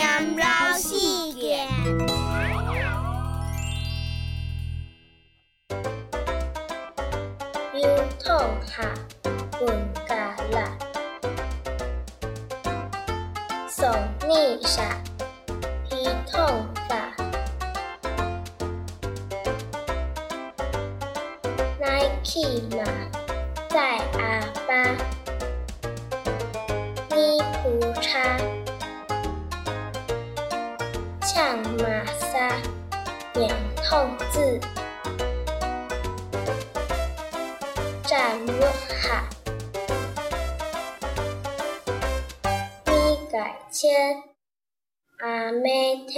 杨柳细叶，油桶下滚咖喱，送呢茶，皮桶下来去嘛，在阿巴呢铺茶。呛马沙，免痛字。站稳哈，你改签阿妹听。